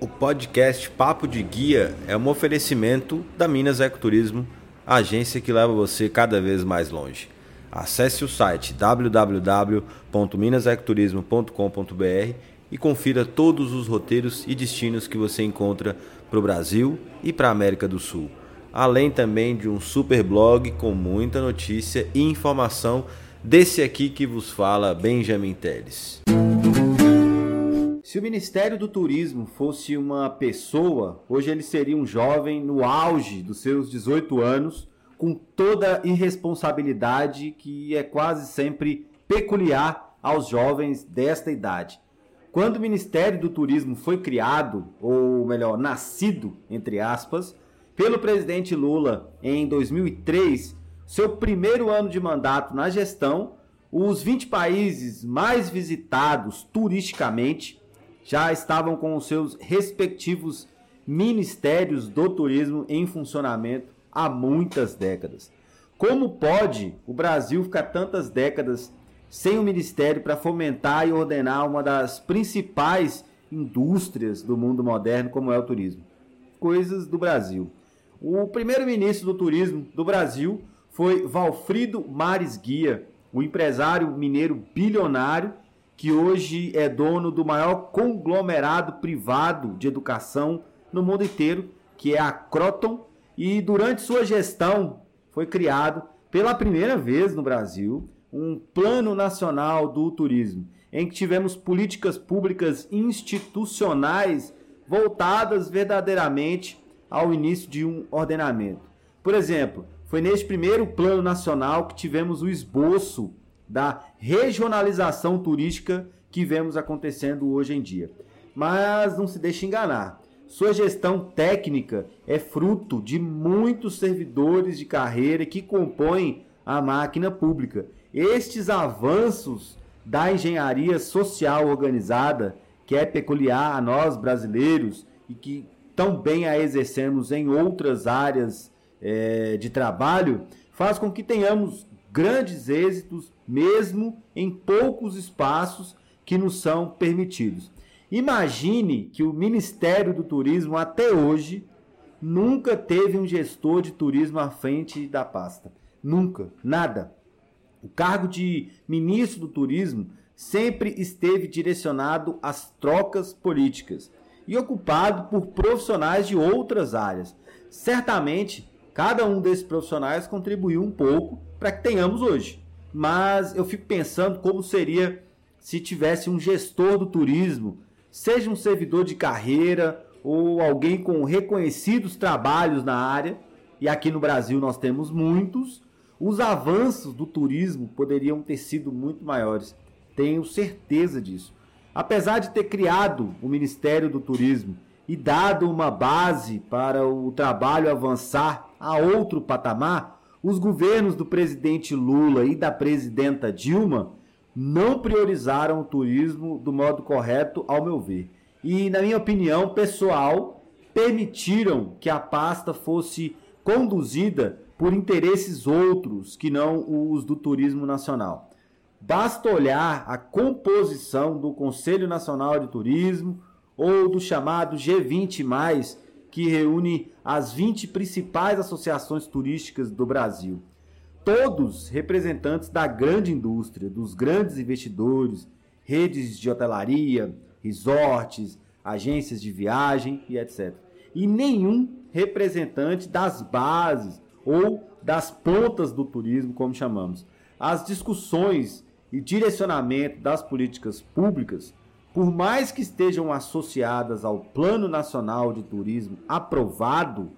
O podcast Papo de Guia é um oferecimento da Minas Ecoturismo, agência que leva você cada vez mais longe. Acesse o site www.minasecoturismo.com.br e confira todos os roteiros e destinos que você encontra para o Brasil e para a América do Sul. Além também de um super blog com muita notícia e informação desse aqui que vos fala Benjamin Teles. Se o Ministério do Turismo fosse uma pessoa, hoje ele seria um jovem no auge dos seus 18 anos, com toda a irresponsabilidade que é quase sempre peculiar aos jovens desta idade. Quando o Ministério do Turismo foi criado, ou melhor, nascido, entre aspas, pelo presidente Lula em 2003, seu primeiro ano de mandato na gestão, os 20 países mais visitados turisticamente já estavam com os seus respectivos ministérios do turismo em funcionamento há muitas décadas. Como pode o Brasil ficar tantas décadas sem um ministério para fomentar e ordenar uma das principais indústrias do mundo moderno, como é o turismo? Coisas do Brasil. O primeiro-ministro do turismo do Brasil foi Valfrido Mares Guia, o empresário mineiro bilionário que hoje é dono do maior conglomerado privado de educação no mundo inteiro, que é a Croton, e durante sua gestão foi criado pela primeira vez no Brasil um Plano Nacional do Turismo, em que tivemos políticas públicas institucionais voltadas verdadeiramente ao início de um ordenamento. Por exemplo, foi neste primeiro Plano Nacional que tivemos o esboço da regionalização turística que vemos acontecendo hoje em dia. Mas não se deixe enganar. Sua gestão técnica é fruto de muitos servidores de carreira que compõem a máquina pública. Estes avanços da engenharia social organizada, que é peculiar a nós brasileiros e que tão bem a exercemos em outras áreas é, de trabalho, faz com que tenhamos grandes êxitos, mesmo em poucos espaços que nos são permitidos. Imagine que o Ministério do Turismo até hoje nunca teve um gestor de turismo à frente da pasta. Nunca, nada. O cargo de ministro do Turismo sempre esteve direcionado às trocas políticas e ocupado por profissionais de outras áreas. Certamente, cada um desses profissionais contribuiu um pouco para que tenhamos hoje. Mas eu fico pensando como seria se tivesse um gestor do turismo, seja um servidor de carreira ou alguém com reconhecidos trabalhos na área, e aqui no Brasil nós temos muitos, os avanços do turismo poderiam ter sido muito maiores. Tenho certeza disso. Apesar de ter criado o Ministério do Turismo e dado uma base para o trabalho avançar a outro patamar, os governos do presidente Lula e da presidenta Dilma não priorizaram o turismo do modo correto, ao meu ver. E, na minha opinião pessoal, permitiram que a pasta fosse conduzida por interesses outros que não os do turismo nacional. Basta olhar a composição do Conselho Nacional de Turismo ou do chamado G20, que reúne as 20 principais associações turísticas do Brasil. Todos representantes da grande indústria, dos grandes investidores, redes de hotelaria, resorts, agências de viagem e etc. E nenhum representante das bases ou das pontas do turismo, como chamamos. As discussões e direcionamento das políticas públicas por mais que estejam associadas ao Plano Nacional de Turismo aprovado,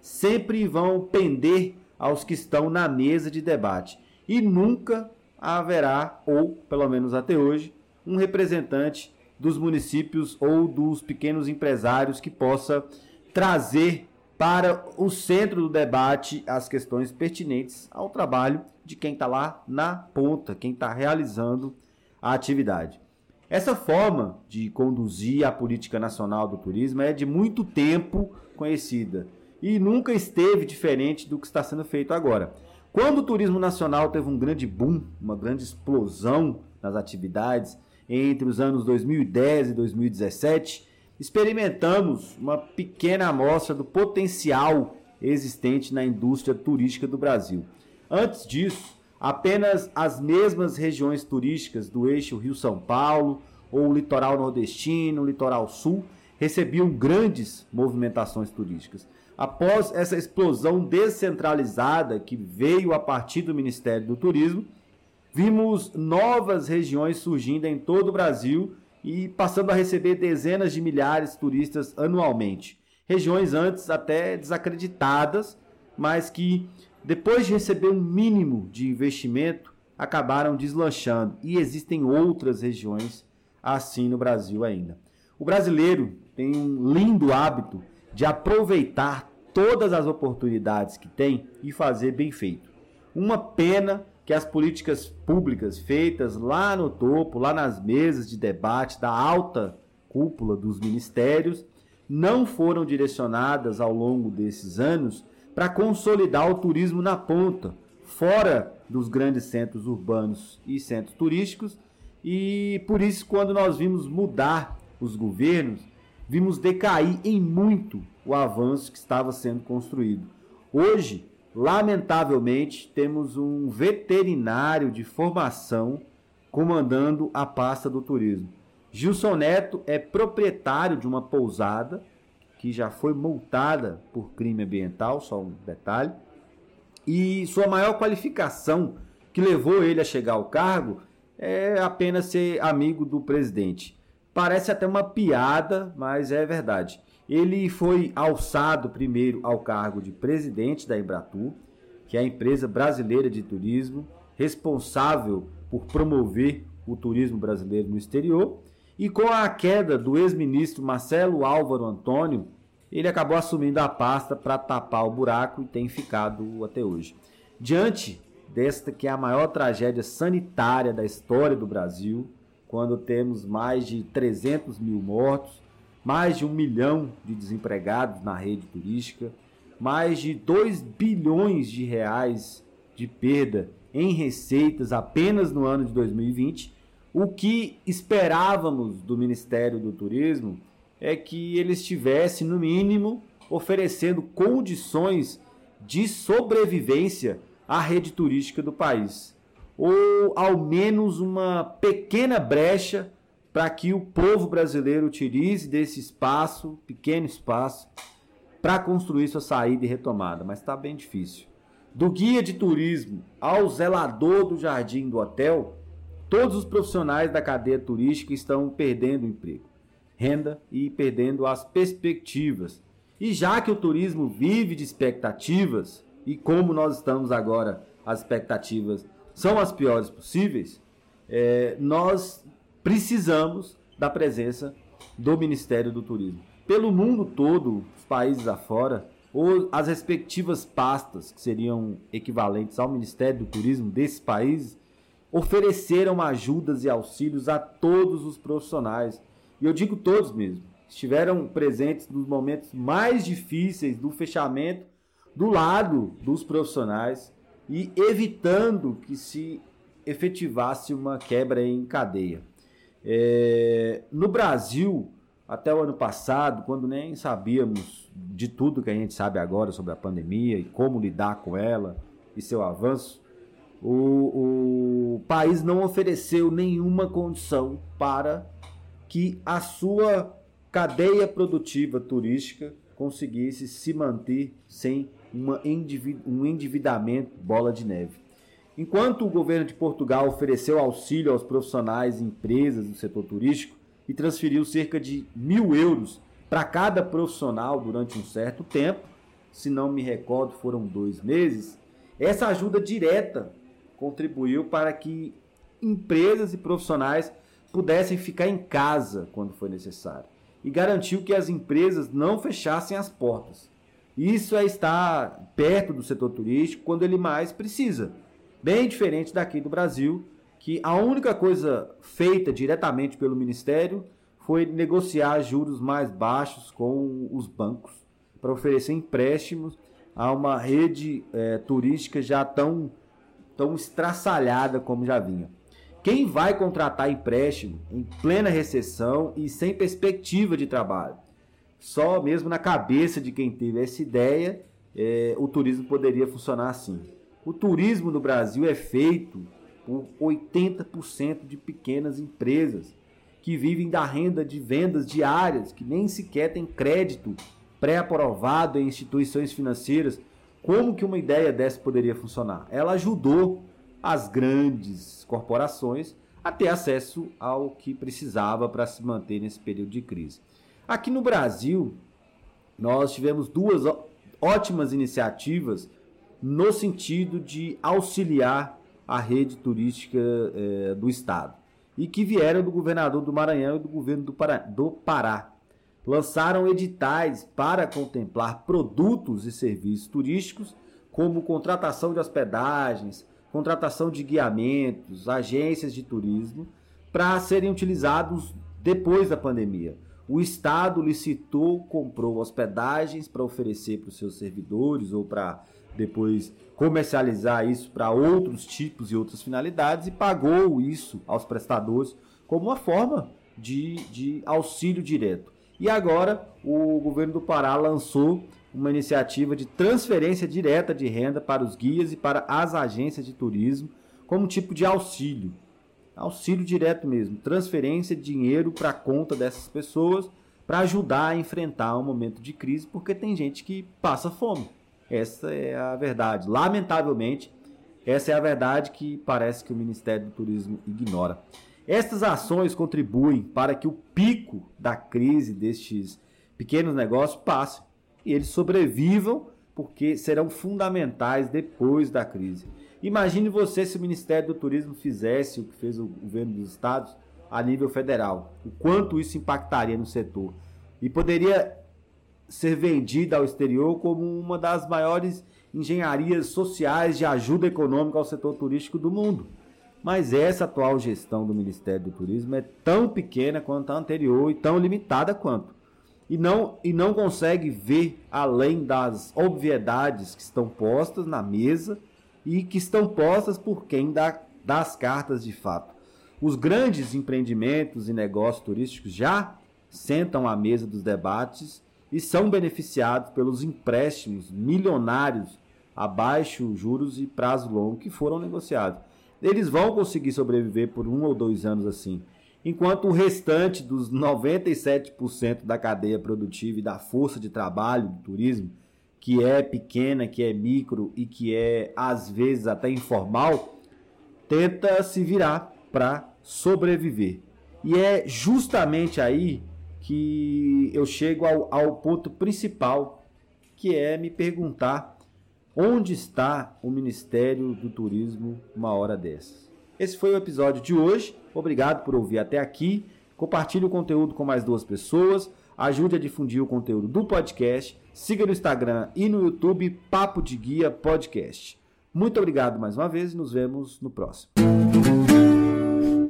sempre vão pender aos que estão na mesa de debate e nunca haverá, ou pelo menos até hoje, um representante dos municípios ou dos pequenos empresários que possa trazer para o centro do debate as questões pertinentes ao trabalho de quem está lá na ponta, quem está realizando a atividade. Essa forma de conduzir a política nacional do turismo é de muito tempo conhecida e nunca esteve diferente do que está sendo feito agora. Quando o turismo nacional teve um grande boom, uma grande explosão nas atividades entre os anos 2010 e 2017, experimentamos uma pequena amostra do potencial existente na indústria turística do Brasil. Antes disso, apenas as mesmas regiões turísticas do eixo Rio-São Paulo, ou o litoral nordestino, o litoral sul, recebiam grandes movimentações turísticas. Após essa explosão descentralizada que veio a partir do Ministério do Turismo, vimos novas regiões surgindo em todo o Brasil e passando a receber dezenas de milhares de turistas anualmente. Regiões antes até desacreditadas, mas que depois de receber um mínimo de investimento, acabaram deslanchando. E existem outras regiões assim no Brasil ainda. O brasileiro tem um lindo hábito de aproveitar todas as oportunidades que tem e fazer bem feito. Uma pena que as políticas públicas feitas lá no topo, lá nas mesas de debate da alta cúpula dos ministérios, não foram direcionadas ao longo desses anos para consolidar o turismo na ponta, fora dos grandes centros urbanos e centros turísticos. E por isso, quando nós vimos mudar os governos, vimos decair em muito o avanço que estava sendo construído. Hoje, lamentavelmente, temos um veterinário de formação comandando a pasta do turismo. Gilson Neto é proprietário de uma pousada que já foi multada por crime ambiental, só um detalhe. E sua maior qualificação que levou ele a chegar ao cargo é apenas ser amigo do presidente. Parece até uma piada, mas é verdade. Ele foi alçado primeiro ao cargo de presidente da Embratur, que é a empresa brasileira de turismo, responsável por promover o turismo brasileiro no exterior. E com a queda do ex-ministro Marcelo Álvaro Antônio, ele acabou assumindo a pasta para tapar o buraco e tem ficado até hoje. Diante desta que é a maior tragédia sanitária da história do Brasil, quando temos mais de 300 mil mortos, mais de um milhão de desempregados na rede turística, mais de 2 bilhões de reais de perda em receitas apenas no ano de 2020. O que esperávamos do Ministério do Turismo é que ele estivesse, no mínimo, oferecendo condições de sobrevivência à rede turística do país. Ou ao menos uma pequena brecha para que o povo brasileiro utilize desse espaço, pequeno espaço, para construir sua saída e retomada. Mas está bem difícil. Do guia de turismo ao zelador do jardim do hotel, todos os profissionais da cadeia turística estão perdendo emprego renda e perdendo as perspectivas. E já que o turismo vive de expectativas, e como nós estamos agora, as expectativas são as piores possíveis, é, nós precisamos da presença do Ministério do Turismo. Pelo mundo todo, os países afora, ou as respectivas pastas, que seriam equivalentes ao Ministério do Turismo desses países, ofereceram ajudas e auxílios a todos os profissionais e eu digo todos mesmo, estiveram presentes nos momentos mais difíceis do fechamento do lado dos profissionais e evitando que se efetivasse uma quebra em cadeia. É, no Brasil, até o ano passado, quando nem sabíamos de tudo que a gente sabe agora sobre a pandemia e como lidar com ela e seu avanço, o, o país não ofereceu nenhuma condição para que a sua cadeia produtiva turística conseguisse se manter sem uma um endividamento bola de neve. Enquanto o governo de Portugal ofereceu auxílio aos profissionais e empresas do setor turístico e transferiu cerca de mil euros para cada profissional durante um certo tempo, se não me recordo, foram dois meses, essa ajuda direta contribuiu para que empresas e profissionais pudessem ficar em casa quando foi necessário e garantiu que as empresas não fechassem as portas. Isso é estar perto do setor turístico quando ele mais precisa. Bem diferente daqui do Brasil, que a única coisa feita diretamente pelo Ministério foi negociar juros mais baixos com os bancos para oferecer empréstimos a uma rede é, turística já tão, tão estraçalhada como já vinha. Quem vai contratar empréstimo em plena recessão e sem perspectiva de trabalho? Só mesmo na cabeça de quem teve essa ideia, é, o turismo poderia funcionar assim. O turismo no Brasil é feito por 80% de pequenas empresas que vivem da renda de vendas diárias, que nem sequer têm crédito pré-aprovado em instituições financeiras. Como que uma ideia dessa poderia funcionar? Ela ajudou as grandes corporações a ter acesso ao que precisava para se manter nesse período de crise. Aqui no Brasil, nós tivemos duas ótimas iniciativas no sentido de auxiliar a rede turística eh, do Estado e que vieram do governador do Maranhão e do governo do Pará, do Pará. Lançaram editais para contemplar produtos e serviços turísticos, como contratação de hospedagens, contratação de guiamentos, agências de turismo, para serem utilizados depois da pandemia. O Estado licitou, comprou hospedagens para oferecer para os seus servidores ou para depois comercializar isso para outros tipos e outras finalidades e pagou isso aos prestadores como uma forma de, de auxílio direto. E agora o governo do Pará lançou uma iniciativa de transferência direta de renda para os guias e para as agências de turismo, como tipo de auxílio. Auxílio direto mesmo, transferência de dinheiro para a conta dessas pessoas para ajudar a enfrentar um momento de crise, porque tem gente que passa fome. Essa é a verdade. Lamentavelmente, essa é a verdade que parece que o Ministério do Turismo ignora. Estas ações contribuem para que o pico da crise destes pequenos negócios passe e eles sobrevivam porque serão fundamentais depois da crise. Imagine você se o Ministério do Turismo fizesse o que fez o governo dos estados a nível federal, o quanto isso impactaria no setor. E poderia ser vendida ao exterior como uma das maiores engenharias sociais de ajuda econômica ao setor turístico do mundo. Mas essa atual gestão do Ministério do Turismo é tão pequena quanto a anterior e tão limitada quanto e não, e não consegue ver além das obviedades que estão postas na mesa e que estão postas por quem dá, dá as cartas de fato. Os grandes empreendimentos e negócios turísticos já sentam à mesa dos debates e são beneficiados pelos empréstimos milionários abaixo juros e prazo longo que foram negociados. Eles vão conseguir sobreviver por um ou dois anos assim enquanto o restante dos 97% da cadeia produtiva e da força de trabalho do turismo, que é pequena, que é micro e que é às vezes até informal, tenta se virar para sobreviver. E é justamente aí que eu chego ao, ao ponto principal, que é me perguntar onde está o Ministério do Turismo uma hora dessas. Esse foi o episódio de hoje. Obrigado por ouvir até aqui. Compartilhe o conteúdo com mais duas pessoas. Ajude a difundir o conteúdo do podcast. Siga no Instagram e no YouTube Papo de Guia Podcast. Muito obrigado mais uma vez e nos vemos no próximo.